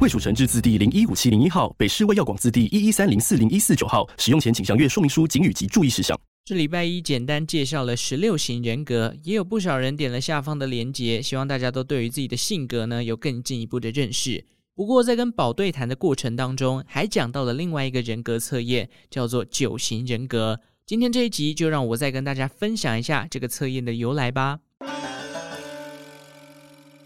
卫署成制字第零一五七零一号，北市卫药广字第一一三零四零一四九号。使用前请详阅说明书、警语及注意事项。这礼拜一简单介绍了十六型人格，也有不少人点了下方的连结，希望大家都对于自己的性格呢有更进一步的认识。不过在跟宝对谈的过程当中，还讲到了另外一个人格测验，叫做九型人格。今天这一集就让我再跟大家分享一下这个测验的由来吧。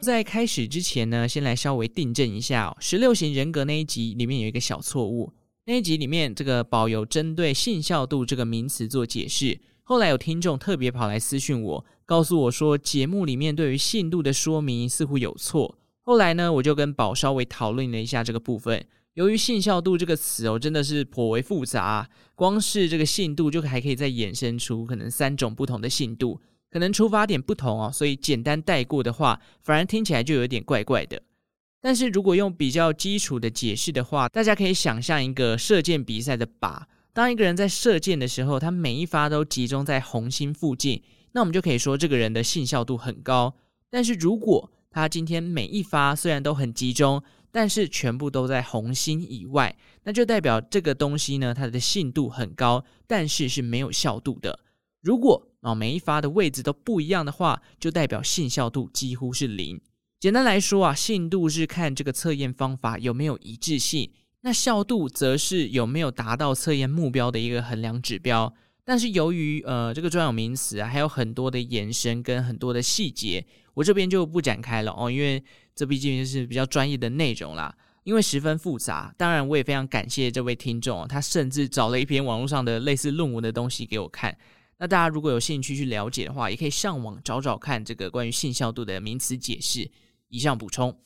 在开始之前呢，先来稍微订正一下哦，十六型人格那一集里面有一个小错误。那一集里面，这个宝有针对信效度这个名词做解释。后来有听众特别跑来私讯我，告诉我说节目里面对于信度的说明似乎有错。后来呢，我就跟宝稍微讨论了一下这个部分。由于信效度这个词哦，真的是颇为复杂，光是这个信度就还可以再衍生出可能三种不同的信度，可能出发点不同哦，所以简单带过的话，反而听起来就有点怪怪的。但是如果用比较基础的解释的话，大家可以想象一个射箭比赛的靶，当一个人在射箭的时候，他每一发都集中在红心附近，那我们就可以说这个人的信效度很高。但是如果他今天每一发虽然都很集中，但是全部都在红心以外，那就代表这个东西呢，它的信度很高，但是是没有效度的。如果啊每一发的位置都不一样的话，就代表信效度几乎是零。简单来说啊，信度是看这个测验方法有没有一致性，那效度则是有没有达到测验目标的一个衡量指标。但是由于呃这个专有名词啊，还有很多的延伸跟很多的细节，我这边就不展开了哦，因为这毕竟是比较专业的内容啦，因为十分复杂。当然，我也非常感谢这位听众，他甚至找了一篇网络上的类似论文的东西给我看。那大家如果有兴趣去了解的话，也可以上网找找看这个关于信效度的名词解释。以上补充。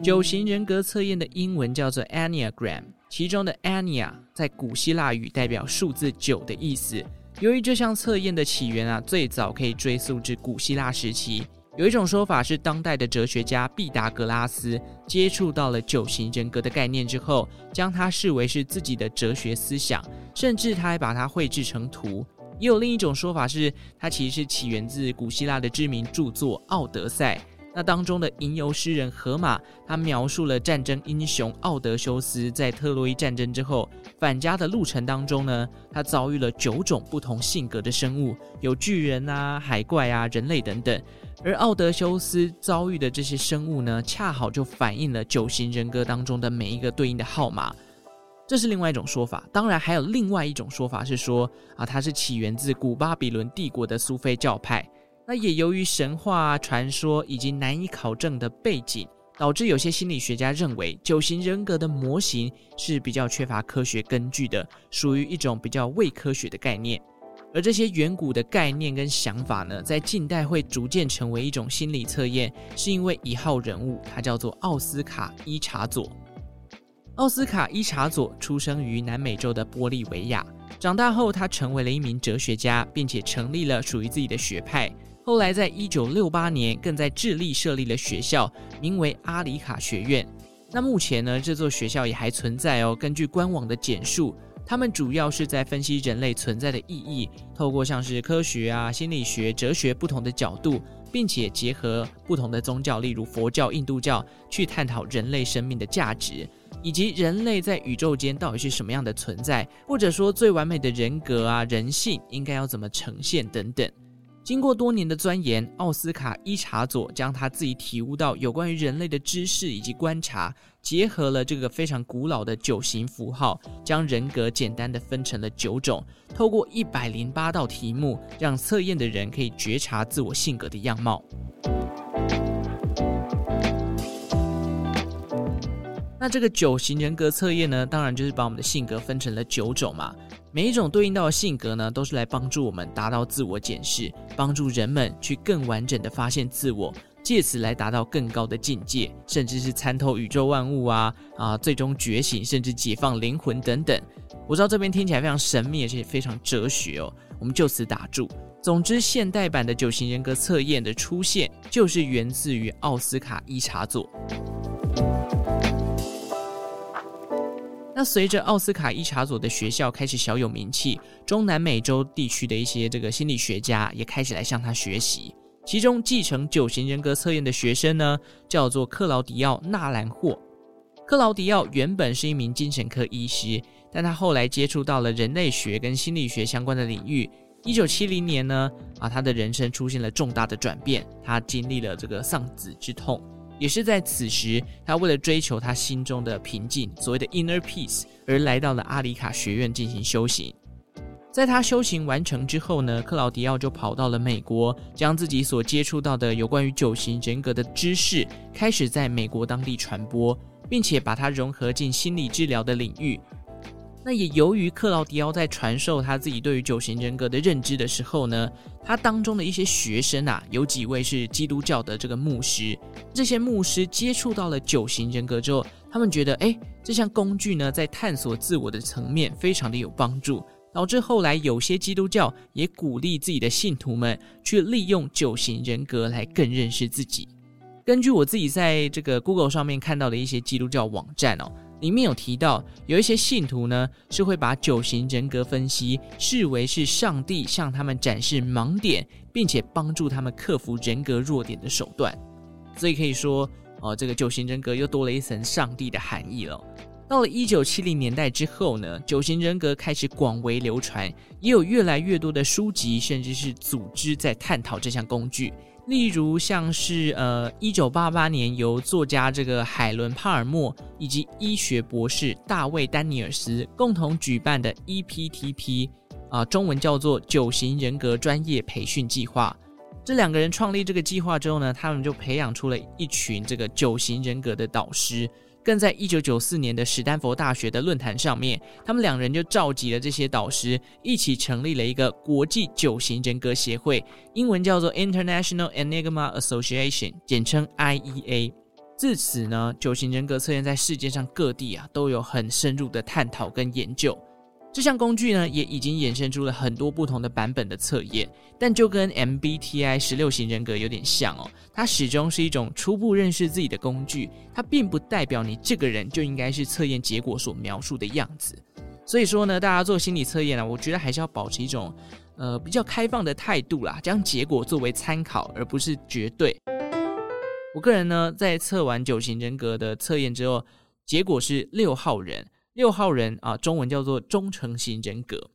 九型人格测验的英文叫做 Enneagram，其中的 Ennea 在古希腊语代表数字九的意思。由于这项测验的起源啊，最早可以追溯至古希腊时期。有一种说法是，当代的哲学家毕达哥拉斯接触到了九型人格的概念之后，将它视为是自己的哲学思想，甚至他还把它绘制成图。也有另一种说法是，它其实是起源自古希腊的知名著作《奥德赛》。那当中的吟游诗人荷马，他描述了战争英雄奥德修斯在特洛伊战争之后返家的路程当中呢，他遭遇了九种不同性格的生物，有巨人啊、海怪啊、人类等等。而奥德修斯遭遇的这些生物呢，恰好就反映了九型人格当中的每一个对应的号码。这是另外一种说法，当然还有另外一种说法是说啊，它是起源自古巴比伦帝国的苏菲教派。那也由于神话传说以及难以考证的背景，导致有些心理学家认为九型人格的模型是比较缺乏科学根据的，属于一种比较伪科学的概念。而这些远古的概念跟想法呢，在近代会逐渐成为一种心理测验，是因为一号人物，他叫做奥斯卡伊查佐。奥斯卡伊查佐出生于南美洲的玻利维亚，长大后他成为了一名哲学家，并且成立了属于自己的学派。后来在一九六八年，更在智利设立了学校，名为阿里卡学院。那目前呢，这座学校也还存在哦。根据官网的简述，他们主要是在分析人类存在的意义，透过像是科学啊、心理学、哲学不同的角度。并且结合不同的宗教，例如佛教、印度教，去探讨人类生命的价值，以及人类在宇宙间到底是什么样的存在，或者说最完美的人格啊、人性应该要怎么呈现等等。经过多年的钻研，奥斯卡伊查佐将他自己体悟到有关于人类的知识以及观察，结合了这个非常古老的九型符号，将人格简单的分成了九种。透过一百零八道题目，让测验的人可以觉察自我性格的样貌。那这个九型人格测验呢，当然就是把我们的性格分成了九种嘛。每一种对应到的性格呢，都是来帮助我们达到自我检视，帮助人们去更完整的发现自我，借此来达到更高的境界，甚至是参透宇宙万物啊啊，最终觉醒，甚至解放灵魂等等。我知道这边听起来非常神秘，而且非常哲学哦。我们就此打住。总之，现代版的九型人格测验的出现，就是源自于奥斯卡伊查佐。随着奥斯卡伊查佐的学校开始小有名气，中南美洲地区的一些这个心理学家也开始来向他学习。其中继承九型人格测验的学生呢，叫做克劳迪奥·纳兰霍。克劳迪奥原本是一名精神科医师，但他后来接触到了人类学跟心理学相关的领域。一九七零年呢，啊，他的人生出现了重大的转变，他经历了这个丧子之痛。也是在此时，他为了追求他心中的平静，所谓的 inner peace，而来到了阿里卡学院进行修行。在他修行完成之后呢，克劳迪奥就跑到了美国，将自己所接触到的有关于九型人格的知识，开始在美国当地传播，并且把它融合进心理治疗的领域。那也由于克劳迪奥在传授他自己对于九型人格的认知的时候呢，他当中的一些学生啊，有几位是基督教的这个牧师，这些牧师接触到了九型人格之后，他们觉得，哎，这项工具呢，在探索自我的层面非常的有帮助。导致后来有些基督教也鼓励自己的信徒们去利用九型人格来更认识自己。根据我自己在这个 Google 上面看到的一些基督教网站哦，里面有提到有一些信徒呢是会把九型人格分析视为是上帝向他们展示盲点，并且帮助他们克服人格弱点的手段。所以可以说哦，这个九型人格又多了一层上帝的含义了。到了一九七零年代之后呢，九型人格开始广为流传，也有越来越多的书籍甚至是组织在探讨这项工具。例如像是呃一九八八年由作家这个海伦帕尔默以及医学博士大卫丹尼尔斯共同举办的 EPTP 啊、中文叫做九型人格专业培训计划。这两个人创立这个计划之后呢，他们就培养出了一群这个九型人格的导师。更在一九九四年的史丹佛大学的论坛上面，他们两人就召集了这些导师，一起成立了一个国际九型人格协会，英文叫做 International Enigma Association，简称 IEA。自此呢，九型人格测验在世界上各地啊都有很深入的探讨跟研究。这项工具呢，也已经衍生出了很多不同的版本的测验，但就跟 MBTI 十六型人格有点像哦，它始终是一种初步认识自己的工具，它并不代表你这个人就应该是测验结果所描述的样子。所以说呢，大家做心理测验啊，我觉得还是要保持一种呃比较开放的态度啦，将结果作为参考，而不是绝对。我个人呢，在测完九型人格的测验之后，结果是六号人。六号人啊，中文叫做忠诚型人格。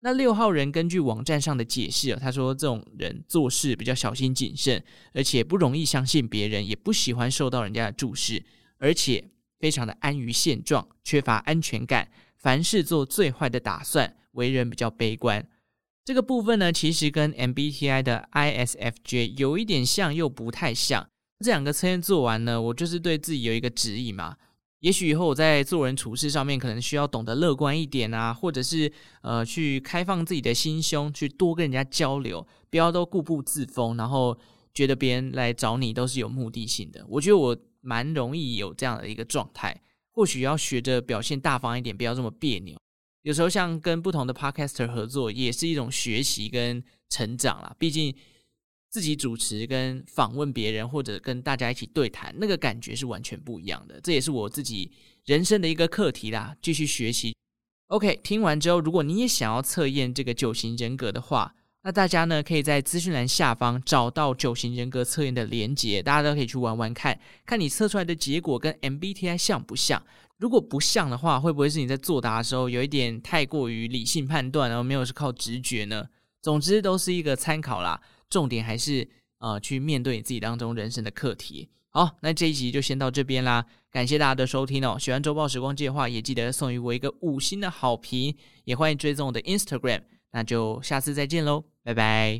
那六号人根据网站上的解释啊，他说这种人做事比较小心谨慎，而且不容易相信别人，也不喜欢受到人家的注视，而且非常的安于现状，缺乏安全感，凡事做最坏的打算，为人比较悲观。这个部分呢，其实跟 MBTI 的 ISFJ 有一点像，又不太像。这两个测验做完呢，我就是对自己有一个指引嘛。也许以后我在做人处事上面，可能需要懂得乐观一点啊，或者是呃，去开放自己的心胸，去多跟人家交流，不要都固步自封，然后觉得别人来找你都是有目的性的。我觉得我蛮容易有这样的一个状态，或许要学着表现大方一点，不要这么别扭。有时候像跟不同的 podcaster 合作，也是一种学习跟成长啦，毕竟。自己主持跟访问别人，或者跟大家一起对谈，那个感觉是完全不一样的。这也是我自己人生的一个课题啦，继续学习。OK，听完之后，如果你也想要测验这个九型人格的话，那大家呢可以在资讯栏下方找到九型人格测验的连接，大家都可以去玩玩看，看你测出来的结果跟 MBTI 像不像。如果不像的话，会不会是你在作答的时候有一点太过于理性判断，然后没有是靠直觉呢？总之都是一个参考啦。重点还是呃，去面对你自己当中人生的课题。好，那这一集就先到这边啦，感谢大家的收听哦。喜欢周报时光计的话，也记得送予我一个五星的好评，也欢迎追踪我的 Instagram。那就下次再见喽，拜拜。